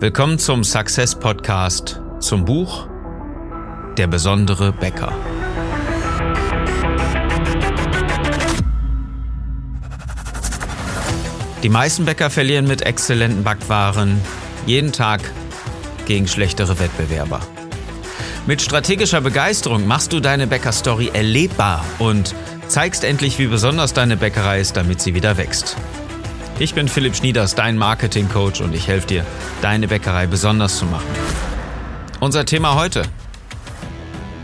Willkommen zum Success Podcast zum Buch Der besondere Bäcker. Die meisten Bäcker verlieren mit exzellenten Backwaren jeden Tag gegen schlechtere Wettbewerber. Mit strategischer Begeisterung machst du deine Bäckerstory erlebbar und zeigst endlich, wie besonders deine Bäckerei ist, damit sie wieder wächst. Ich bin Philipp Schnieders, dein Marketing-Coach und ich helfe dir, deine Bäckerei besonders zu machen. Unser Thema heute.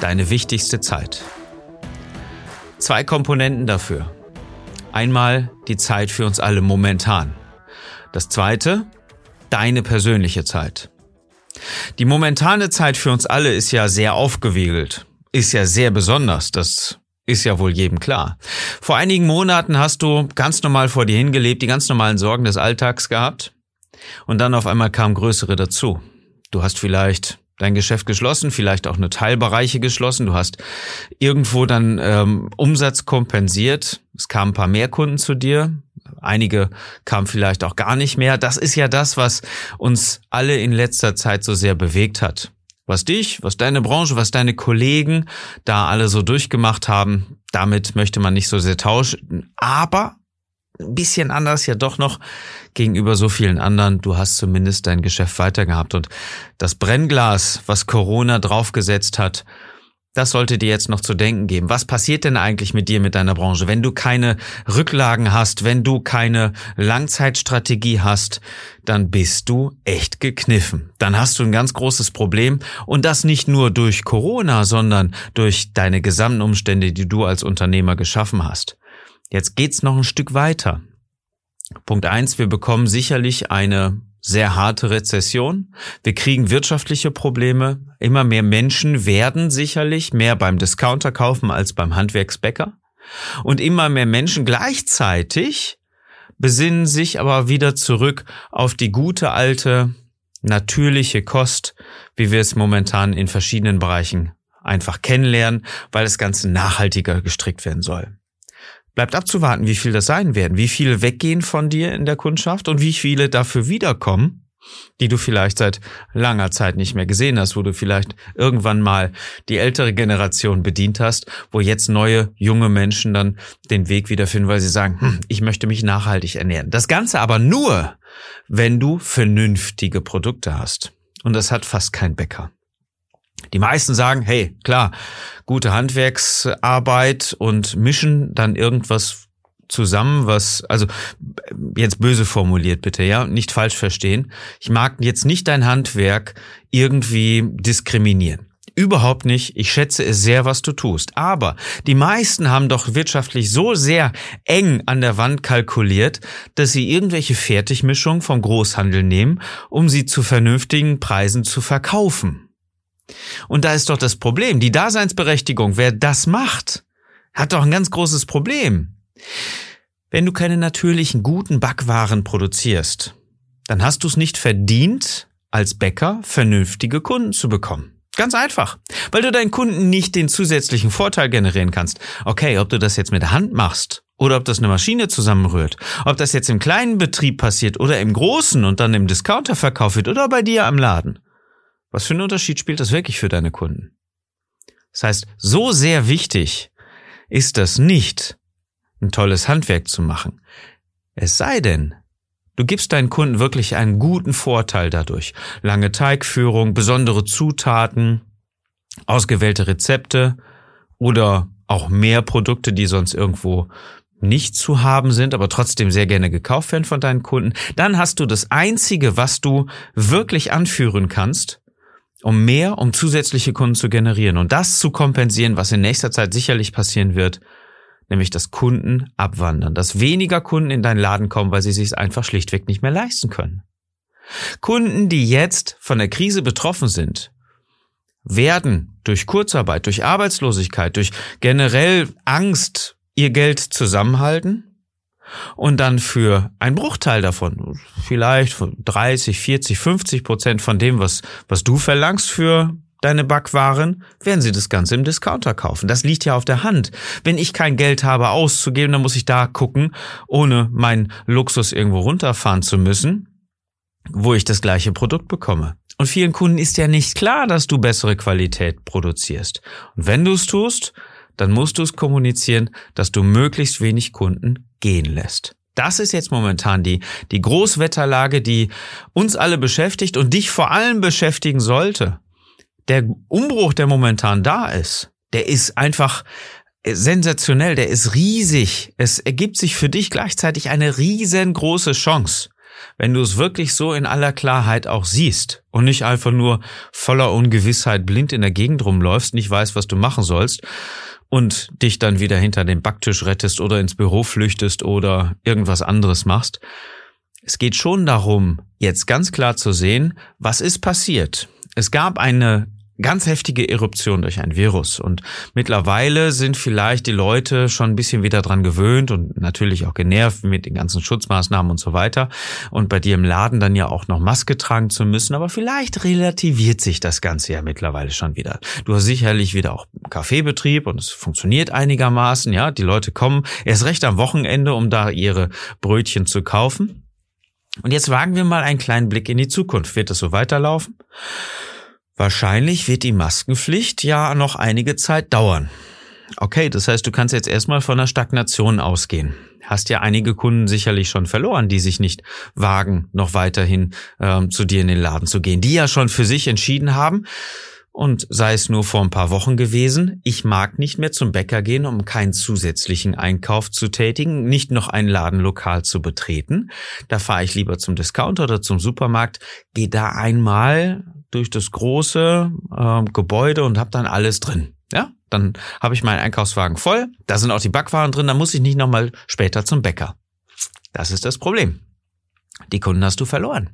Deine wichtigste Zeit. Zwei Komponenten dafür. Einmal die Zeit für uns alle momentan. Das zweite, deine persönliche Zeit. Die momentane Zeit für uns alle ist ja sehr aufgewiegelt, ist ja sehr besonders, das ist ja wohl jedem klar. Vor einigen Monaten hast du ganz normal vor dir hingelebt, die ganz normalen Sorgen des Alltags gehabt und dann auf einmal kamen größere dazu. Du hast vielleicht dein Geschäft geschlossen, vielleicht auch eine Teilbereiche geschlossen. Du hast irgendwo dann ähm, Umsatz kompensiert. Es kamen ein paar mehr Kunden zu dir. Einige kamen vielleicht auch gar nicht mehr. Das ist ja das, was uns alle in letzter Zeit so sehr bewegt hat. Was dich, was deine Branche, was deine Kollegen da alle so durchgemacht haben, damit möchte man nicht so sehr tauschen. Aber ein bisschen anders ja doch noch gegenüber so vielen anderen. Du hast zumindest dein Geschäft weitergehabt und das Brennglas, was Corona draufgesetzt hat, das sollte dir jetzt noch zu denken geben. Was passiert denn eigentlich mit dir, mit deiner Branche, wenn du keine Rücklagen hast, wenn du keine Langzeitstrategie hast, dann bist du echt gekniffen. Dann hast du ein ganz großes Problem und das nicht nur durch Corona, sondern durch deine gesamten Umstände, die du als Unternehmer geschaffen hast. Jetzt geht's noch ein Stück weiter. Punkt eins: wir bekommen sicherlich eine sehr harte Rezession. Wir kriegen wirtschaftliche Probleme. Immer mehr Menschen werden sicherlich mehr beim Discounter kaufen als beim Handwerksbäcker. Und immer mehr Menschen gleichzeitig besinnen sich aber wieder zurück auf die gute alte natürliche Kost, wie wir es momentan in verschiedenen Bereichen einfach kennenlernen, weil das Ganze nachhaltiger gestrickt werden soll. Bleibt abzuwarten, wie viel das sein werden, wie viele weggehen von dir in der Kundschaft und wie viele dafür wiederkommen, die du vielleicht seit langer Zeit nicht mehr gesehen hast, wo du vielleicht irgendwann mal die ältere Generation bedient hast, wo jetzt neue junge Menschen dann den Weg wiederfinden, weil sie sagen, hm, ich möchte mich nachhaltig ernähren. Das Ganze aber nur, wenn du vernünftige Produkte hast. Und das hat fast kein Bäcker. Die meisten sagen, hey, klar, gute Handwerksarbeit und mischen dann irgendwas zusammen, was, also jetzt böse formuliert bitte, ja, nicht falsch verstehen. Ich mag jetzt nicht dein Handwerk irgendwie diskriminieren. Überhaupt nicht. Ich schätze es sehr, was du tust. Aber die meisten haben doch wirtschaftlich so sehr eng an der Wand kalkuliert, dass sie irgendwelche Fertigmischungen vom Großhandel nehmen, um sie zu vernünftigen Preisen zu verkaufen. Und da ist doch das Problem, die Daseinsberechtigung, wer das macht, hat doch ein ganz großes Problem. Wenn du keine natürlichen guten Backwaren produzierst, dann hast du es nicht verdient, als Bäcker vernünftige Kunden zu bekommen. Ganz einfach. Weil du deinen Kunden nicht den zusätzlichen Vorteil generieren kannst. Okay, ob du das jetzt mit der Hand machst oder ob das eine Maschine zusammenrührt, ob das jetzt im kleinen Betrieb passiert oder im großen und dann im Discounter verkauft wird oder bei dir am Laden. Was für einen Unterschied spielt das wirklich für deine Kunden? Das heißt, so sehr wichtig ist das nicht, ein tolles Handwerk zu machen. Es sei denn, du gibst deinen Kunden wirklich einen guten Vorteil dadurch. Lange Teigführung, besondere Zutaten, ausgewählte Rezepte oder auch mehr Produkte, die sonst irgendwo nicht zu haben sind, aber trotzdem sehr gerne gekauft werden von deinen Kunden, dann hast du das Einzige, was du wirklich anführen kannst, um mehr, um zusätzliche Kunden zu generieren und das zu kompensieren, was in nächster Zeit sicherlich passieren wird, nämlich dass Kunden abwandern, dass weniger Kunden in deinen Laden kommen, weil sie sich einfach schlichtweg nicht mehr leisten können. Kunden, die jetzt von der Krise betroffen sind, werden durch Kurzarbeit, durch Arbeitslosigkeit, durch generell Angst ihr Geld zusammenhalten und dann für ein Bruchteil davon, vielleicht 30, 40, 50 Prozent von dem, was, was du verlangst für deine Backwaren, werden sie das Ganze im Discounter kaufen. Das liegt ja auf der Hand. Wenn ich kein Geld habe auszugeben, dann muss ich da gucken, ohne meinen Luxus irgendwo runterfahren zu müssen. wo ich das gleiche Produkt bekomme. Und vielen Kunden ist ja nicht klar, dass du bessere Qualität produzierst. Und wenn du es tust, dann musst du es kommunizieren, dass du möglichst wenig Kunden gehen lässt. Das ist jetzt momentan die, die Großwetterlage, die uns alle beschäftigt und dich vor allem beschäftigen sollte. Der Umbruch, der momentan da ist, der ist einfach sensationell, der ist riesig. Es ergibt sich für dich gleichzeitig eine riesengroße Chance wenn du es wirklich so in aller Klarheit auch siehst und nicht einfach nur voller Ungewissheit blind in der Gegend rumläufst, nicht weißt, was du machen sollst und dich dann wieder hinter den Backtisch rettest oder ins Büro flüchtest oder irgendwas anderes machst. Es geht schon darum, jetzt ganz klar zu sehen, was ist passiert. Es gab eine ganz heftige Eruption durch ein Virus. Und mittlerweile sind vielleicht die Leute schon ein bisschen wieder dran gewöhnt und natürlich auch genervt mit den ganzen Schutzmaßnahmen und so weiter. Und bei dir im Laden dann ja auch noch Maske tragen zu müssen. Aber vielleicht relativiert sich das Ganze ja mittlerweile schon wieder. Du hast sicherlich wieder auch Kaffeebetrieb und es funktioniert einigermaßen. Ja, die Leute kommen erst recht am Wochenende, um da ihre Brötchen zu kaufen. Und jetzt wagen wir mal einen kleinen Blick in die Zukunft. Wird es so weiterlaufen? Wahrscheinlich wird die Maskenpflicht ja noch einige Zeit dauern. Okay, das heißt, du kannst jetzt erstmal von einer Stagnation ausgehen. Hast ja einige Kunden sicherlich schon verloren, die sich nicht wagen, noch weiterhin ähm, zu dir in den Laden zu gehen, die ja schon für sich entschieden haben, und sei es nur vor ein paar Wochen gewesen, ich mag nicht mehr zum Bäcker gehen, um keinen zusätzlichen Einkauf zu tätigen, nicht noch ein Ladenlokal zu betreten. Da fahre ich lieber zum Discounter oder zum Supermarkt, gehe da einmal durch das große äh, Gebäude und habe dann alles drin. Ja, dann habe ich meinen Einkaufswagen voll, da sind auch die Backwaren drin, dann muss ich nicht nochmal später zum Bäcker. Das ist das Problem. Die Kunden hast du verloren.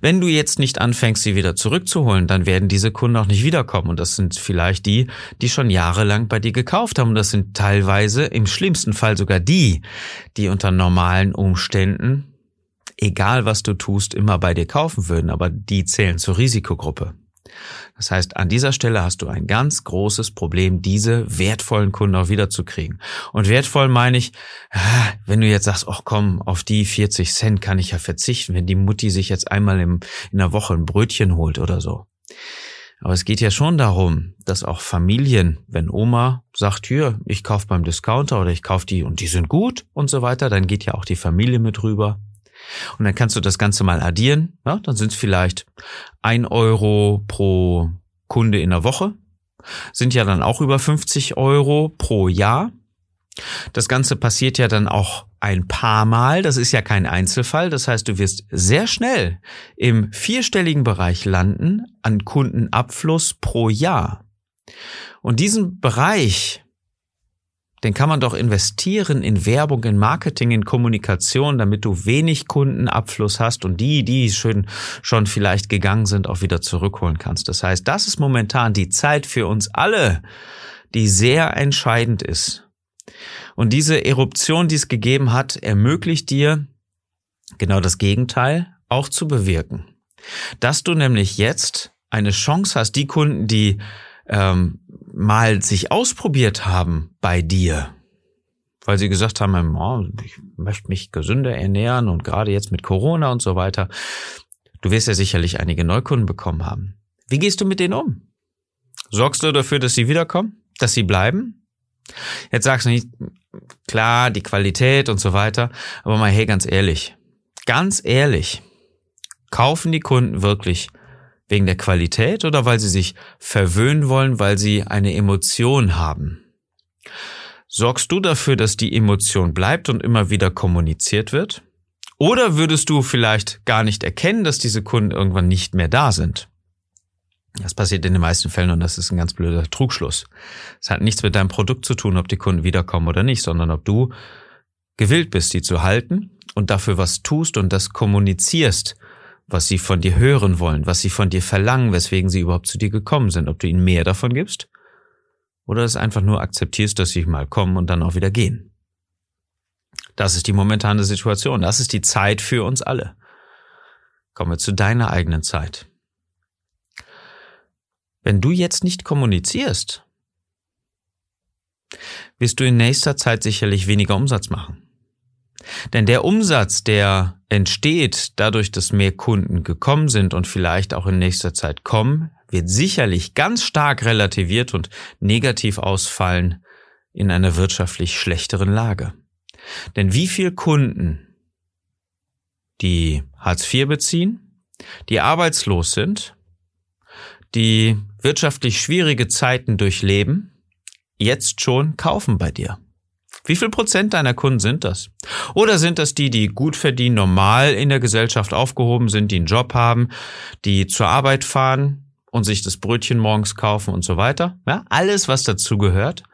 Wenn du jetzt nicht anfängst, sie wieder zurückzuholen, dann werden diese Kunden auch nicht wiederkommen. Und das sind vielleicht die, die schon jahrelang bei dir gekauft haben. Und das sind teilweise im schlimmsten Fall sogar die, die unter normalen Umständen, egal was du tust, immer bei dir kaufen würden. Aber die zählen zur Risikogruppe. Das heißt, an dieser Stelle hast du ein ganz großes Problem, diese wertvollen Kunden auch wiederzukriegen. Und wertvoll meine ich, ah, wenn du jetzt sagst, ach komm, auf die 40 Cent kann ich ja verzichten, wenn die Mutti sich jetzt einmal im, in der Woche ein Brötchen holt oder so. Aber es geht ja schon darum, dass auch Familien, wenn Oma sagt, hier, ich kaufe beim Discounter oder ich kaufe die und die sind gut und so weiter, dann geht ja auch die Familie mit rüber. Und dann kannst du das Ganze mal addieren. Ja, dann sind es vielleicht ein Euro pro Kunde in der Woche. Sind ja dann auch über 50 Euro pro Jahr. Das Ganze passiert ja dann auch ein paar Mal. Das ist ja kein Einzelfall. Das heißt, du wirst sehr schnell im vierstelligen Bereich landen an Kundenabfluss pro Jahr. Und diesen Bereich, den kann man doch investieren in Werbung, in Marketing, in Kommunikation, damit du wenig Kundenabfluss hast und die, die schön schon vielleicht gegangen sind, auch wieder zurückholen kannst. Das heißt, das ist momentan die Zeit für uns alle, die sehr entscheidend ist. Und diese Eruption, die es gegeben hat, ermöglicht dir genau das Gegenteil auch zu bewirken. Dass du nämlich jetzt eine Chance hast, die Kunden, die ähm, mal sich ausprobiert haben bei dir, weil sie gesagt haben, oh, ich möchte mich gesünder ernähren und gerade jetzt mit Corona und so weiter. Du wirst ja sicherlich einige Neukunden bekommen haben. Wie gehst du mit denen um? Sorgst du dafür, dass sie wiederkommen? Dass sie bleiben? Jetzt sagst du nicht, klar, die Qualität und so weiter, aber mal, hey, ganz ehrlich, ganz ehrlich, kaufen die Kunden wirklich Wegen der Qualität oder weil sie sich verwöhnen wollen, weil sie eine Emotion haben? Sorgst du dafür, dass die Emotion bleibt und immer wieder kommuniziert wird? Oder würdest du vielleicht gar nicht erkennen, dass diese Kunden irgendwann nicht mehr da sind? Das passiert in den meisten Fällen und das ist ein ganz blöder Trugschluss. Es hat nichts mit deinem Produkt zu tun, ob die Kunden wiederkommen oder nicht, sondern ob du gewillt bist, die zu halten und dafür was tust und das kommunizierst was sie von dir hören wollen, was sie von dir verlangen, weswegen sie überhaupt zu dir gekommen sind, ob du ihnen mehr davon gibst oder es einfach nur akzeptierst, dass sie mal kommen und dann auch wieder gehen. Das ist die momentane Situation, das ist die Zeit für uns alle. Kommen wir zu deiner eigenen Zeit. Wenn du jetzt nicht kommunizierst, wirst du in nächster Zeit sicherlich weniger Umsatz machen. Denn der Umsatz, der entsteht dadurch, dass mehr Kunden gekommen sind und vielleicht auch in nächster Zeit kommen, wird sicherlich ganz stark relativiert und negativ ausfallen in einer wirtschaftlich schlechteren Lage. Denn wie viel Kunden, die Hartz IV beziehen, die arbeitslos sind, die wirtschaftlich schwierige Zeiten durchleben, jetzt schon kaufen bei dir? Wie viel Prozent deiner Kunden sind das? Oder sind das die, die gut verdienen, normal in der Gesellschaft aufgehoben sind, die einen Job haben, die zur Arbeit fahren und sich das Brötchen morgens kaufen und so weiter? Ja, alles, was dazu gehört.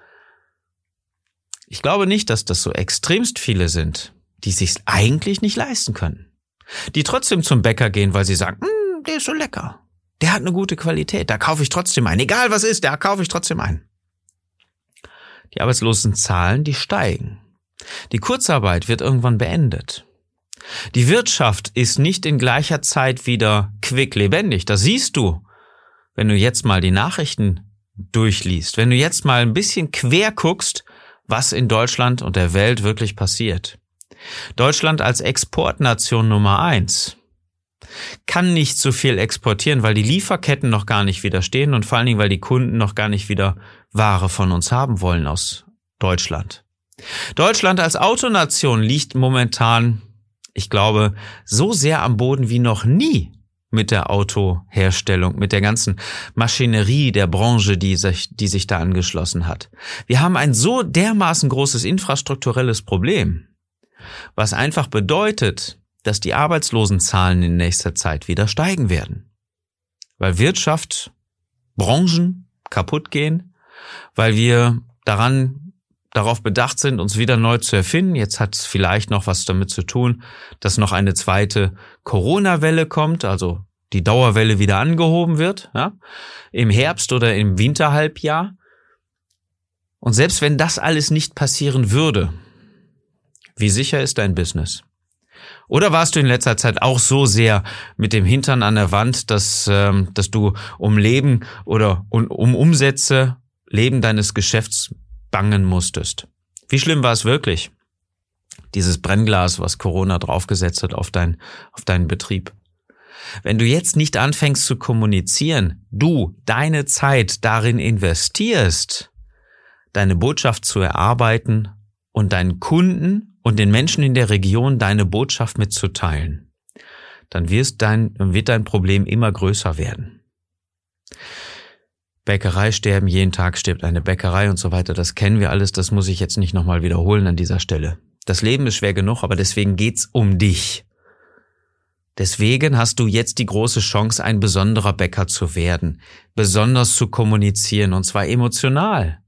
Ich glaube nicht, dass das so extremst viele sind, die sich's eigentlich nicht leisten können. Die trotzdem zum Bäcker gehen, weil sie sagen, hm, der ist so lecker. Der hat eine gute Qualität, da kaufe ich trotzdem ein. Egal was ist, da kaufe ich trotzdem ein. Die Arbeitslosenzahlen, die steigen. Die Kurzarbeit wird irgendwann beendet. Die Wirtschaft ist nicht in gleicher Zeit wieder quick lebendig. Das siehst du, wenn du jetzt mal die Nachrichten durchliest, wenn du jetzt mal ein bisschen quer guckst, was in Deutschland und der Welt wirklich passiert. Deutschland als Exportnation Nummer eins kann nicht so viel exportieren, weil die Lieferketten noch gar nicht widerstehen und vor allen Dingen, weil die Kunden noch gar nicht wieder Ware von uns haben wollen aus Deutschland. Deutschland als Autonation liegt momentan, ich glaube, so sehr am Boden wie noch nie mit der Autoherstellung, mit der ganzen Maschinerie der Branche, die sich, die sich da angeschlossen hat. Wir haben ein so dermaßen großes infrastrukturelles Problem, was einfach bedeutet, dass die Arbeitslosenzahlen in nächster Zeit wieder steigen werden. Weil Wirtschaft, Branchen kaputt gehen, weil wir daran darauf bedacht sind, uns wieder neu zu erfinden. Jetzt hat es vielleicht noch was damit zu tun, dass noch eine zweite Corona-Welle kommt, also die Dauerwelle wieder angehoben wird, ja, im Herbst oder im Winterhalbjahr. Und selbst wenn das alles nicht passieren würde, wie sicher ist dein Business? Oder warst du in letzter Zeit auch so sehr mit dem Hintern an der Wand, dass, ähm, dass du um Leben oder um, um Umsätze, Leben deines Geschäfts bangen musstest? Wie schlimm war es wirklich? Dieses Brennglas, was Corona draufgesetzt hat auf, dein, auf deinen Betrieb. Wenn du jetzt nicht anfängst zu kommunizieren, du deine Zeit darin investierst, deine Botschaft zu erarbeiten und deinen Kunden und den Menschen in der Region deine Botschaft mitzuteilen, dann wirst dein, wird dein Problem immer größer werden. Bäckerei sterben, jeden Tag stirbt eine Bäckerei und so weiter, das kennen wir alles, das muss ich jetzt nicht nochmal wiederholen an dieser Stelle. Das Leben ist schwer genug, aber deswegen geht's um dich. Deswegen hast du jetzt die große Chance, ein besonderer Bäcker zu werden, besonders zu kommunizieren und zwar emotional,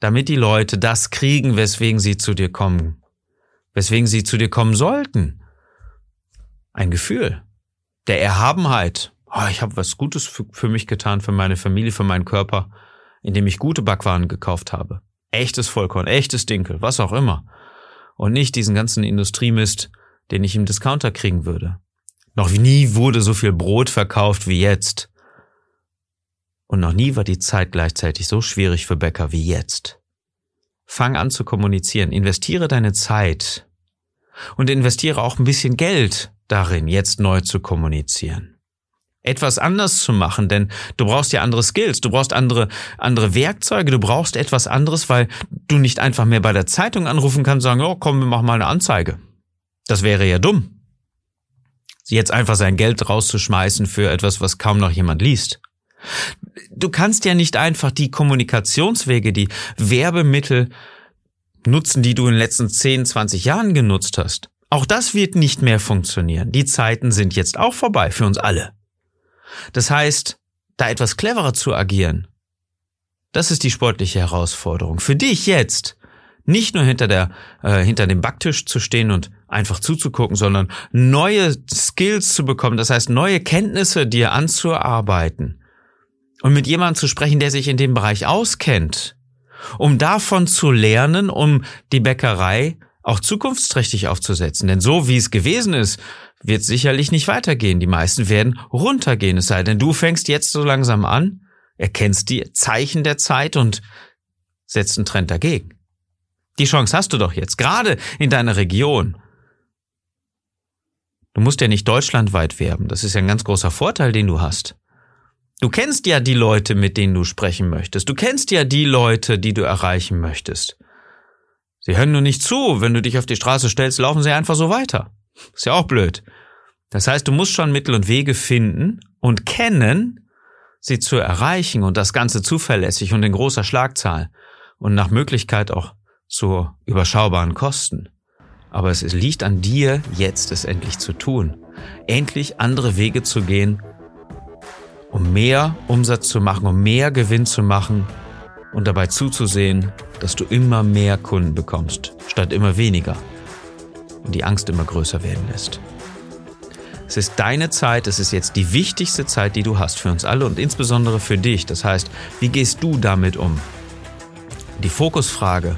damit die Leute das kriegen, weswegen sie zu dir kommen weswegen sie zu dir kommen sollten. Ein Gefühl der Erhabenheit. Oh, ich habe was Gutes für, für mich getan, für meine Familie, für meinen Körper, indem ich gute Backwaren gekauft habe. Echtes Vollkorn, echtes Dinkel, was auch immer. Und nicht diesen ganzen Industriemist, den ich im Discounter kriegen würde. Noch nie wurde so viel Brot verkauft wie jetzt. Und noch nie war die Zeit gleichzeitig so schwierig für Bäcker wie jetzt. Fang an zu kommunizieren. Investiere deine Zeit und investiere auch ein bisschen Geld darin, jetzt neu zu kommunizieren. Etwas anders zu machen, denn du brauchst ja andere Skills, du brauchst andere, andere Werkzeuge, du brauchst etwas anderes, weil du nicht einfach mehr bei der Zeitung anrufen kannst und sagen, oh komm, wir machen mal eine Anzeige. Das wäre ja dumm. Jetzt einfach sein Geld rauszuschmeißen für etwas, was kaum noch jemand liest. Du kannst ja nicht einfach die Kommunikationswege, die Werbemittel nutzen, die du in den letzten 10, 20 Jahren genutzt hast. Auch das wird nicht mehr funktionieren. Die Zeiten sind jetzt auch vorbei für uns alle. Das heißt, da etwas cleverer zu agieren, das ist die sportliche Herausforderung. Für dich jetzt, nicht nur hinter der, äh, hinter dem Backtisch zu stehen und einfach zuzugucken, sondern neue Skills zu bekommen, das heißt neue Kenntnisse dir anzuarbeiten, und mit jemandem zu sprechen, der sich in dem Bereich auskennt, um davon zu lernen, um die Bäckerei auch zukunftsträchtig aufzusetzen. Denn so wie es gewesen ist, wird sicherlich nicht weitergehen. Die meisten werden runtergehen. Es sei denn, du fängst jetzt so langsam an, erkennst die Zeichen der Zeit und setzt einen Trend dagegen. Die Chance hast du doch jetzt, gerade in deiner Region. Du musst ja nicht deutschlandweit werben. Das ist ja ein ganz großer Vorteil, den du hast. Du kennst ja die Leute, mit denen du sprechen möchtest. Du kennst ja die Leute, die du erreichen möchtest. Sie hören nur nicht zu. Wenn du dich auf die Straße stellst, laufen sie einfach so weiter. Ist ja auch blöd. Das heißt, du musst schon Mittel und Wege finden und kennen, sie zu erreichen und das Ganze zuverlässig und in großer Schlagzahl und nach Möglichkeit auch zu überschaubaren Kosten. Aber es liegt an dir, jetzt es endlich zu tun. Endlich andere Wege zu gehen, um mehr Umsatz zu machen, um mehr Gewinn zu machen und dabei zuzusehen, dass du immer mehr Kunden bekommst, statt immer weniger und die Angst immer größer werden lässt. Es ist deine Zeit, es ist jetzt die wichtigste Zeit, die du hast für uns alle und insbesondere für dich. Das heißt, wie gehst du damit um? Die Fokusfrage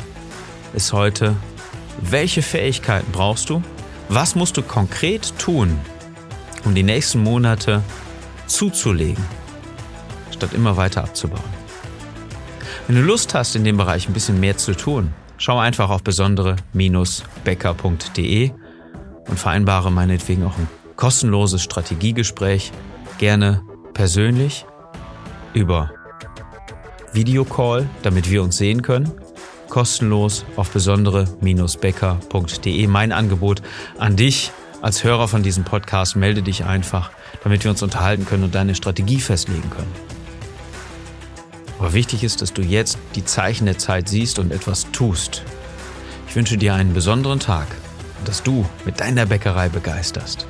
ist heute, welche Fähigkeiten brauchst du? Was musst du konkret tun, um die nächsten Monate zuzulegen, statt immer weiter abzubauen? Wenn du Lust hast, in dem Bereich ein bisschen mehr zu tun, schau einfach auf besondere-becker.de und vereinbare meinetwegen auch ein kostenloses Strategiegespräch, gerne persönlich über Videocall, damit wir uns sehen können kostenlos auf besondere-becker.de. Mein Angebot an dich als Hörer von diesem Podcast, melde dich einfach, damit wir uns unterhalten können und deine Strategie festlegen können. Aber wichtig ist, dass du jetzt die Zeichen der Zeit siehst und etwas tust. Ich wünsche dir einen besonderen Tag und dass du mit deiner Bäckerei begeisterst.